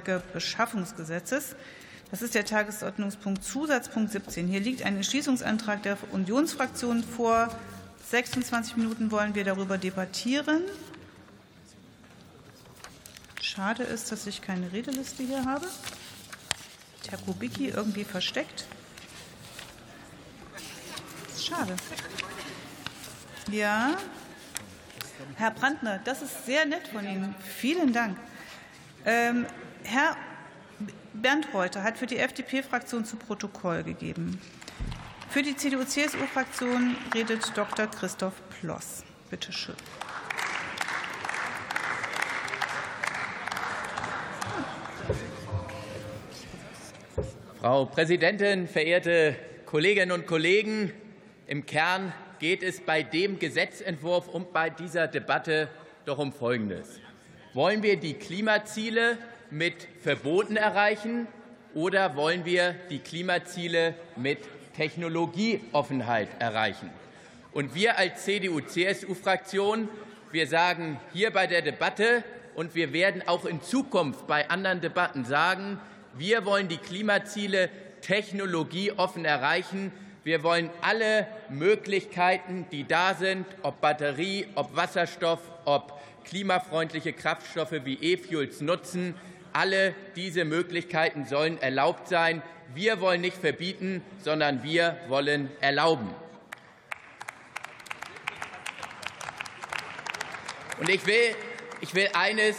Beschaffungsgesetzes. Das ist der Tagesordnungspunkt Zusatzpunkt 17. Hier liegt ein Entschließungsantrag der Unionsfraktion vor. 26 Minuten wollen wir darüber debattieren. Schade ist, dass ich keine Redeliste hier habe. Herr Kubicki irgendwie versteckt. Schade. Ja, Herr Brandner, das ist sehr nett von Ihnen. Vielen Dank. Ähm, Herr Bernd Reuter hat für die FDP-Fraktion zu Protokoll gegeben. Für die CDU-CSU-Fraktion redet Dr. Christoph Ploss. Bitte schön. Frau Präsidentin, verehrte Kolleginnen und Kollegen! Im Kern geht es bei dem Gesetzentwurf und bei dieser Debatte doch um Folgendes. Wollen wir die Klimaziele mit Verboten erreichen oder wollen wir die Klimaziele mit Technologieoffenheit erreichen? Und wir als CDU-CSU-Fraktion, wir sagen hier bei der Debatte und wir werden auch in Zukunft bei anderen Debatten sagen, wir wollen die Klimaziele technologieoffen erreichen. Wir wollen alle Möglichkeiten, die da sind, ob Batterie, ob Wasserstoff, ob klimafreundliche Kraftstoffe wie E-Fuels nutzen. Alle diese Möglichkeiten sollen erlaubt sein. Wir wollen nicht verbieten, sondern wir wollen erlauben. Und ich will, ich will eines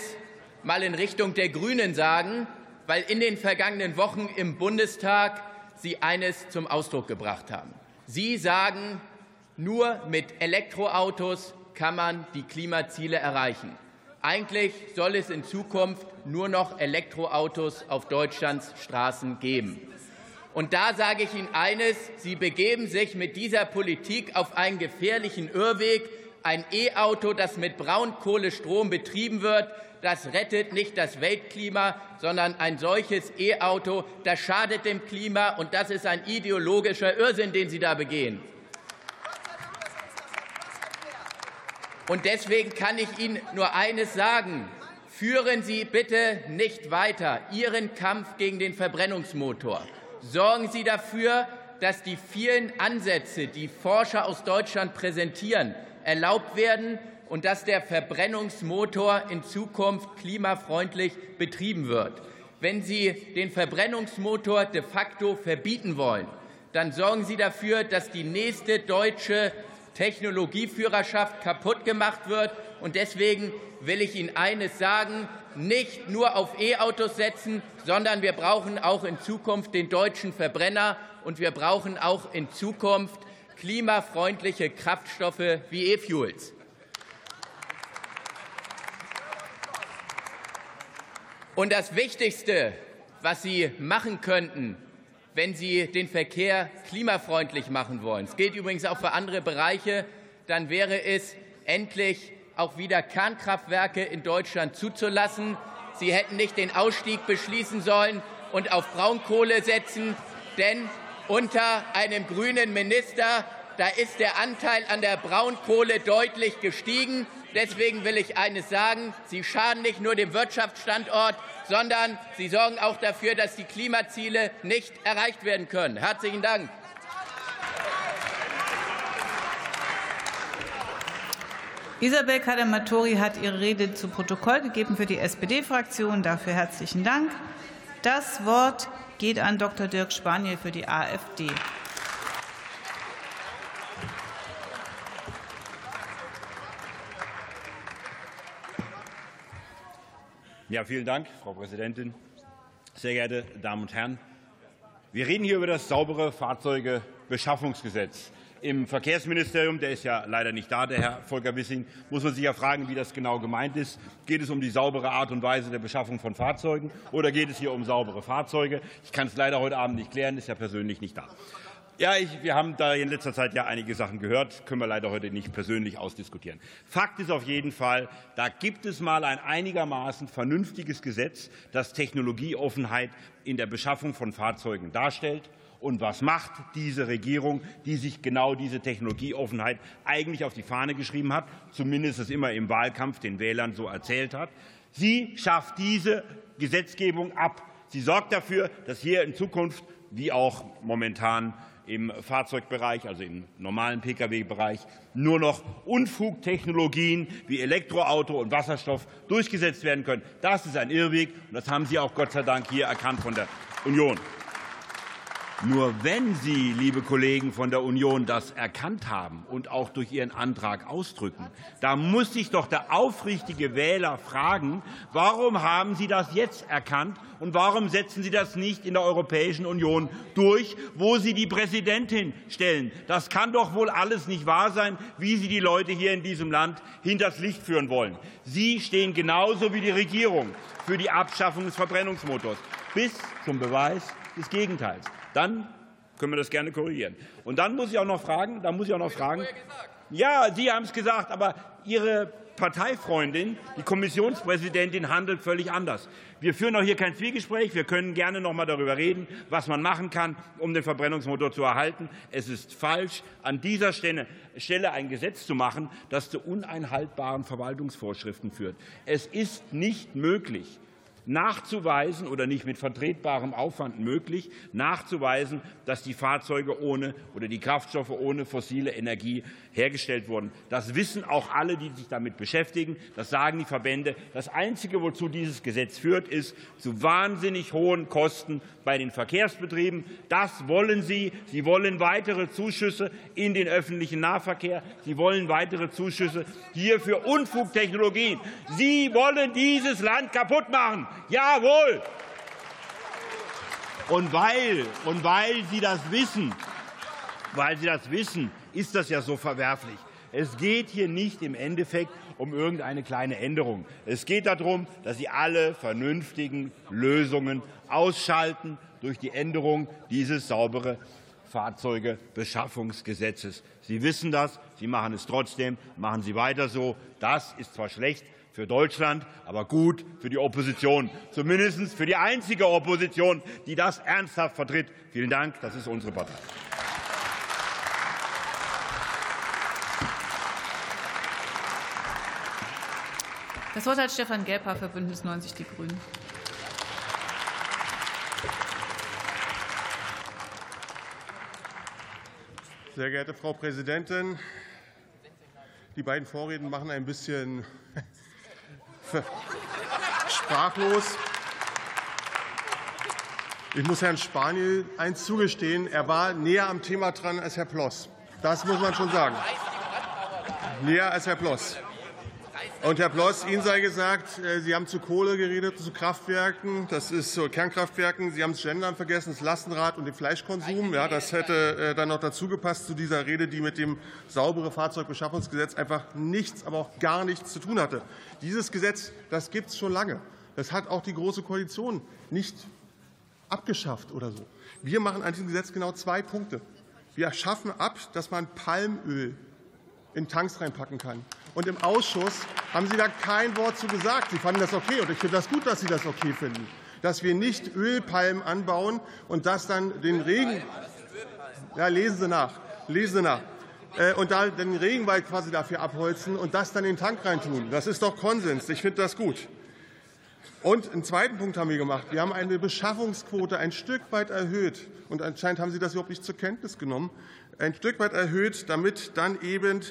mal in Richtung der Grünen sagen, weil in den vergangenen Wochen im Bundestag Sie eines zum Ausdruck gebracht haben. Sie sagen, nur mit Elektroautos kann man die Klimaziele erreichen. Eigentlich soll es in Zukunft nur noch Elektroautos auf Deutschlands Straßen geben. Und da sage ich Ihnen eines, Sie begeben sich mit dieser Politik auf einen gefährlichen Irrweg. Ein E-Auto, das mit Braunkohlestrom betrieben wird, das rettet nicht das Weltklima, sondern ein solches E-Auto, das schadet dem Klima, und das ist ein ideologischer Irrsinn, den Sie da begehen. Und deswegen kann ich Ihnen nur eines sagen. Führen Sie bitte nicht weiter Ihren Kampf gegen den Verbrennungsmotor. Sorgen Sie dafür, dass die vielen Ansätze, die Forscher aus Deutschland präsentieren, erlaubt werden und dass der Verbrennungsmotor in Zukunft klimafreundlich betrieben wird. Wenn Sie den Verbrennungsmotor de facto verbieten wollen, dann sorgen Sie dafür, dass die nächste deutsche Technologieführerschaft kaputt gemacht wird. Und deswegen will ich Ihnen eines sagen, nicht nur auf E-Autos setzen, sondern wir brauchen auch in Zukunft den deutschen Verbrenner und wir brauchen auch in Zukunft klimafreundliche Kraftstoffe wie E-Fuels. Und das Wichtigste, was Sie machen könnten, wenn Sie den Verkehr klimafreundlich machen wollen, es gilt übrigens auch für andere Bereiche, dann wäre es endlich auch wieder Kernkraftwerke in Deutschland zuzulassen. Sie hätten nicht den Ausstieg beschließen sollen und auf Braunkohle setzen, denn unter einem grünen Minister, da ist der Anteil an der Braunkohle deutlich gestiegen. Deswegen will ich eines sagen. Sie schaden nicht nur dem Wirtschaftsstandort, sondern sie sorgen auch dafür, dass die Klimaziele nicht erreicht werden können. Herzlichen Dank. Isabel Kadamatori hat ihre Rede zu Protokoll gegeben für die SPD-Fraktion. Dafür herzlichen Dank. Das Wort geht an Dr. Dirk Spanier für die AfD. Ja, vielen Dank, Frau Präsidentin. Sehr geehrte Damen und Herren, wir reden hier über das saubere Fahrzeugebeschaffungsgesetz. Im Verkehrsministerium, der ist ja leider nicht da, der Herr Volker Wissing, muss man sich ja fragen, wie das genau gemeint ist. Geht es um die saubere Art und Weise der Beschaffung von Fahrzeugen oder geht es hier um saubere Fahrzeuge? Ich kann es leider heute Abend nicht klären, ist ja persönlich nicht da. Ja, ich, wir haben da in letzter Zeit ja einige Sachen gehört, können wir leider heute nicht persönlich ausdiskutieren. Fakt ist auf jeden Fall, da gibt es mal ein einigermaßen vernünftiges Gesetz, das Technologieoffenheit in der Beschaffung von Fahrzeugen darstellt. Und was macht diese Regierung, die sich genau diese Technologieoffenheit eigentlich auf die Fahne geschrieben hat, zumindest es immer im Wahlkampf den Wählern so erzählt hat? Sie schafft diese Gesetzgebung ab. Sie sorgt dafür, dass hier in Zukunft, wie auch momentan im Fahrzeugbereich, also im normalen Pkw-Bereich, nur noch Unfugtechnologien wie Elektroauto und Wasserstoff durchgesetzt werden können. Das ist ein Irrweg, und das haben Sie auch Gott sei Dank hier erkannt von der Union. Nur wenn Sie, liebe Kollegen von der Union, das erkannt haben und auch durch Ihren Antrag ausdrücken, da muss sich doch der aufrichtige Wähler fragen, warum haben Sie das jetzt erkannt und warum setzen Sie das nicht in der Europäischen Union durch, wo Sie die Präsidentin stellen? Das kann doch wohl alles nicht wahr sein, wie Sie die Leute hier in diesem Land hinters Licht führen wollen. Sie stehen genauso wie die Regierung für die Abschaffung des Verbrennungsmotors bis zum Beweis des Gegenteils. Dann können wir das gerne korrigieren. Und dann muss ich auch noch fragen, dann muss ich auch noch fragen, ja, Sie haben es gesagt, aber Ihre Parteifreundin, die Kommissionspräsidentin, handelt völlig anders. Wir führen auch hier kein Zwiegespräch. Wir können gerne noch mal darüber reden, was man machen kann, um den Verbrennungsmotor zu erhalten. Es ist falsch, an dieser Stelle ein Gesetz zu machen, das zu uneinhaltbaren Verwaltungsvorschriften führt. Es ist nicht möglich, nachzuweisen oder nicht mit vertretbarem Aufwand möglich, nachzuweisen, dass die Fahrzeuge ohne oder die Kraftstoffe ohne fossile Energie hergestellt wurden. Das wissen auch alle, die sich damit beschäftigen. Das sagen die Verbände. Das Einzige, wozu dieses Gesetz führt, ist zu wahnsinnig hohen Kosten bei den Verkehrsbetrieben. Das wollen Sie. Sie wollen weitere Zuschüsse in den öffentlichen Nahverkehr. Sie wollen weitere Zuschüsse hier für Unfugtechnologien. Sie wollen dieses Land kaputt machen. Jawohl! Und weil, und weil Sie das wissen, weil Sie das wissen, ist das ja so verwerflich. Es geht hier nicht im Endeffekt um irgendeine kleine Änderung. Es geht darum, dass Sie alle vernünftigen Lösungen ausschalten durch die Änderung dieses saubere Fahrzeugebeschaffungsgesetzes. Sie wissen das, Sie machen es trotzdem, machen Sie weiter so. Das ist zwar schlecht für Deutschland, aber gut für die Opposition, zumindest für die einzige Opposition, die das ernsthaft vertritt. Vielen Dank, das ist unsere Partei. Das Wort hat Stefan Gelper für Bündnis 90 Die Grünen. Sehr geehrte Frau Präsidentin, die beiden Vorreden machen ein bisschen sprachlos. Ich muss Herrn Spaniel eins zugestehen, er war näher am Thema dran als Herr Ploss. Das muss man schon sagen. Näher als Herr Ploss. Und Herr Ploss, Ihnen sei gesagt, äh, Sie haben zu Kohle geredet, zu Kraftwerken, das ist zu Kernkraftwerken. Sie haben das Gendern vergessen, das Lastenrad und den Fleischkonsum. Ja, das hätte äh, dann noch dazu gepasst zu dieser Rede, die mit dem saubere Fahrzeugbeschaffungsgesetz einfach nichts, aber auch gar nichts zu tun hatte. Dieses Gesetz, das gibt es schon lange. Das hat auch die Große Koalition nicht abgeschafft oder so. Wir machen an diesem Gesetz genau zwei Punkte. Wir schaffen ab, dass man Palmöl in Tanks reinpacken kann. Und im Ausschuss haben Sie da kein Wort zu gesagt. Sie fanden das okay. Und ich finde das gut, dass Sie das okay finden. Dass wir nicht Ölpalmen anbauen und das dann den Regen. Ja, lesen Sie nach. Lesen Sie nach. Äh, und da den Regenwald quasi dafür abholzen und das dann in den Tank reintun. Das ist doch Konsens. Ich finde das gut. Und einen zweiten Punkt haben wir gemacht. Wir haben eine Beschaffungsquote ein Stück weit erhöht. Und anscheinend haben Sie das überhaupt nicht zur Kenntnis genommen. Ein Stück weit erhöht, damit dann eben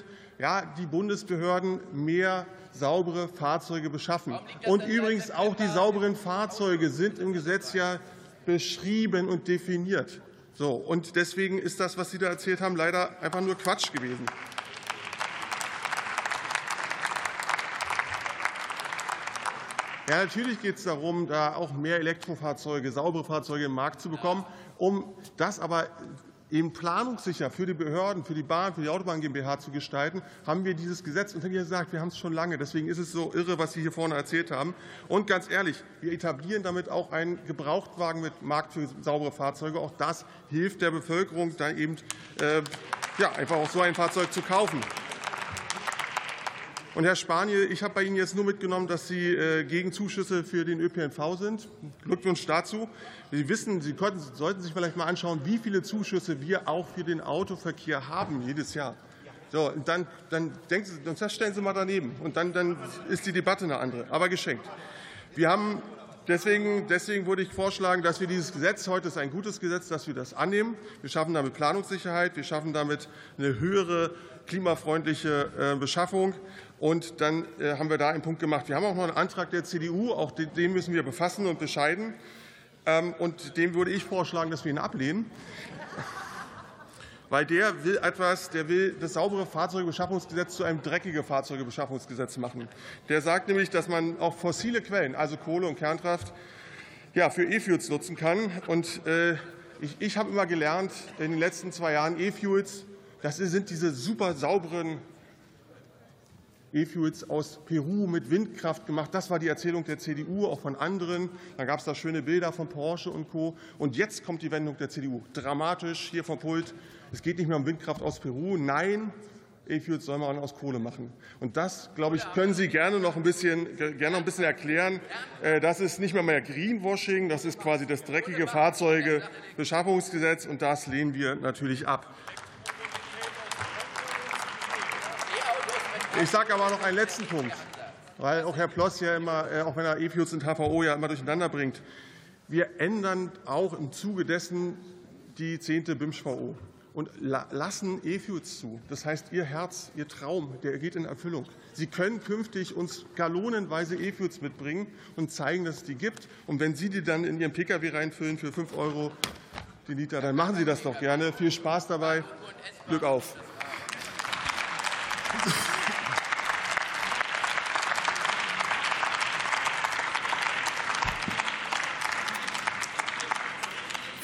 ja, die Bundesbehörden mehr saubere Fahrzeuge beschaffen. Und übrigens auch die sauberen Fahrzeuge sind im Gesetz ja beschrieben und definiert. So, und deswegen ist das, was Sie da erzählt haben, leider einfach nur Quatsch gewesen. Ja, natürlich geht es darum, da auch mehr Elektrofahrzeuge, saubere Fahrzeuge im Markt zu bekommen. Um das aber eben planungssicher für die Behörden, für die Bahn, für die Autobahn GmbH zu gestalten, haben wir dieses Gesetz. Und wie gesagt, wir haben es schon lange. Deswegen ist es so irre, was Sie hier vorne erzählt haben. Und ganz ehrlich, wir etablieren damit auch einen Gebrauchtwagen mit Markt für saubere Fahrzeuge. Auch das hilft der Bevölkerung, dann eben äh, ja, einfach auch so ein Fahrzeug zu kaufen. Und Herr Spaniel, ich habe bei Ihnen jetzt nur mitgenommen, dass Sie äh, gegen Zuschüsse für den ÖPNV sind. Glückwunsch dazu. Sie wissen, Sie könnten, sollten sich vielleicht mal anschauen, wie viele Zuschüsse wir auch für den Autoverkehr haben jedes Jahr. So, dann, dann, denken Sie, dann stellen Sie mal daneben. Und dann, dann ist die Debatte eine andere, aber geschenkt. Wir haben Deswegen, deswegen würde ich vorschlagen, dass wir dieses Gesetz, heute ist ein gutes Gesetz, dass wir das annehmen. Wir schaffen damit Planungssicherheit, wir schaffen damit eine höhere klimafreundliche äh, Beschaffung. Und dann äh, haben wir da einen Punkt gemacht. Wir haben auch noch einen Antrag der CDU, auch den müssen wir befassen und bescheiden. Ähm, und dem würde ich vorschlagen, dass wir ihn ablehnen weil der will etwas, der will das saubere Fahrzeugbeschaffungsgesetz zu einem dreckigen Fahrzeugbeschaffungsgesetz machen. Der sagt nämlich, dass man auch fossile Quellen, also Kohle und Kernkraft, ja, für E-Fuels nutzen kann. Und äh, ich, ich habe immer gelernt in den letzten zwei Jahren, E-Fuels, das sind diese super sauberen E-Fuels aus Peru mit Windkraft gemacht. Das war die Erzählung der CDU, auch von anderen. Dann gab es da schöne Bilder von Porsche und Co. Und jetzt kommt die Wendung der CDU. Dramatisch hier vom Pult. Es geht nicht mehr um Windkraft aus Peru. Nein, E-Fuels soll man aus Kohle machen. Und das, glaube ich, können Sie gerne noch ein bisschen, gerne noch ein bisschen erklären. Äh, das ist nicht mehr mehr Greenwashing, das ist quasi das dreckige Fahrzeugebeschaffungsgesetz, und das lehnen wir natürlich ab. Ich sage aber noch einen letzten Punkt, weil auch Herr Ploss ja immer, äh, auch wenn er E-Fuels und HVO ja immer durcheinander bringt. Wir ändern auch im Zuge dessen die zehnte BIMSCH-VO und lassen E-Fuels zu. Das heißt, Ihr Herz, Ihr Traum, der geht in Erfüllung. Sie können künftig uns gallonenweise E-Fuels mitbringen und zeigen, dass es die gibt. Und wenn Sie die dann in Ihren Pkw reinfüllen für 5 Euro den Liter, dann machen Sie das doch gerne. Viel Spaß dabei. Glück auf.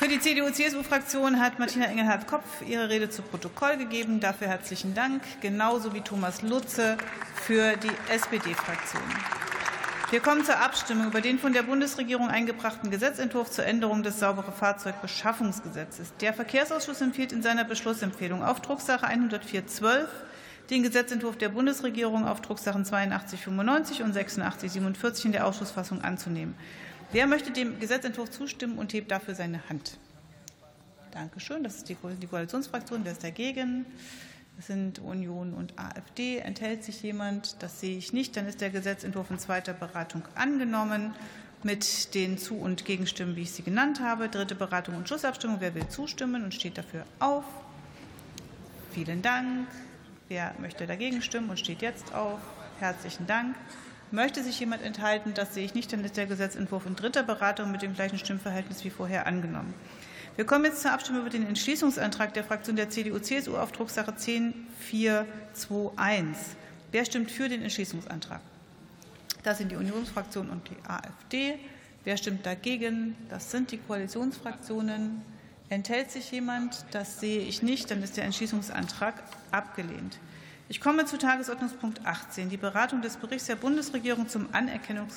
Für die CDU-CSU-Fraktion hat Martina Engelhardt-Kopf ihre Rede zu Protokoll gegeben. Dafür herzlichen Dank, genauso wie Thomas Lutze für die SPD-Fraktion. Wir kommen zur Abstimmung über den von der Bundesregierung eingebrachten Gesetzentwurf zur Änderung des saubere Fahrzeugbeschaffungsgesetzes. Der Verkehrsausschuss empfiehlt in seiner Beschlussempfehlung auf Drucksache 104.12 den Gesetzentwurf der Bundesregierung auf Drucksachen 8295 und 8647 in der Ausschussfassung anzunehmen. Wer möchte dem Gesetzentwurf zustimmen und hebt dafür seine Hand? Danke schön. Das ist die Koalitionsfraktion. Wer ist dagegen? Das sind Union und AfD. Enthält sich jemand? Das sehe ich nicht. Dann ist der Gesetzentwurf in zweiter Beratung angenommen mit den Zu- und Gegenstimmen, wie ich sie genannt habe. Dritte Beratung und Schlussabstimmung. Wer will zustimmen und steht dafür auf? Vielen Dank. Wer möchte dagegen stimmen und steht jetzt auf? Herzlichen Dank. Möchte sich jemand enthalten? Das sehe ich nicht. Dann ist der Gesetzentwurf in dritter Beratung mit dem gleichen Stimmverhältnis wie vorher angenommen. Wir kommen jetzt zur Abstimmung über den Entschließungsantrag der Fraktion der CDU-CSU auf Drucksache 10421. Wer stimmt für den Entschließungsantrag? Das sind die Unionsfraktion und die AfD. Wer stimmt dagegen? Das sind die Koalitionsfraktionen. Enthält sich jemand? Das sehe ich nicht. Dann ist der Entschließungsantrag abgelehnt. Ich komme zu Tagesordnungspunkt 18, die Beratung des Berichts der Bundesregierung zum Anerkennungs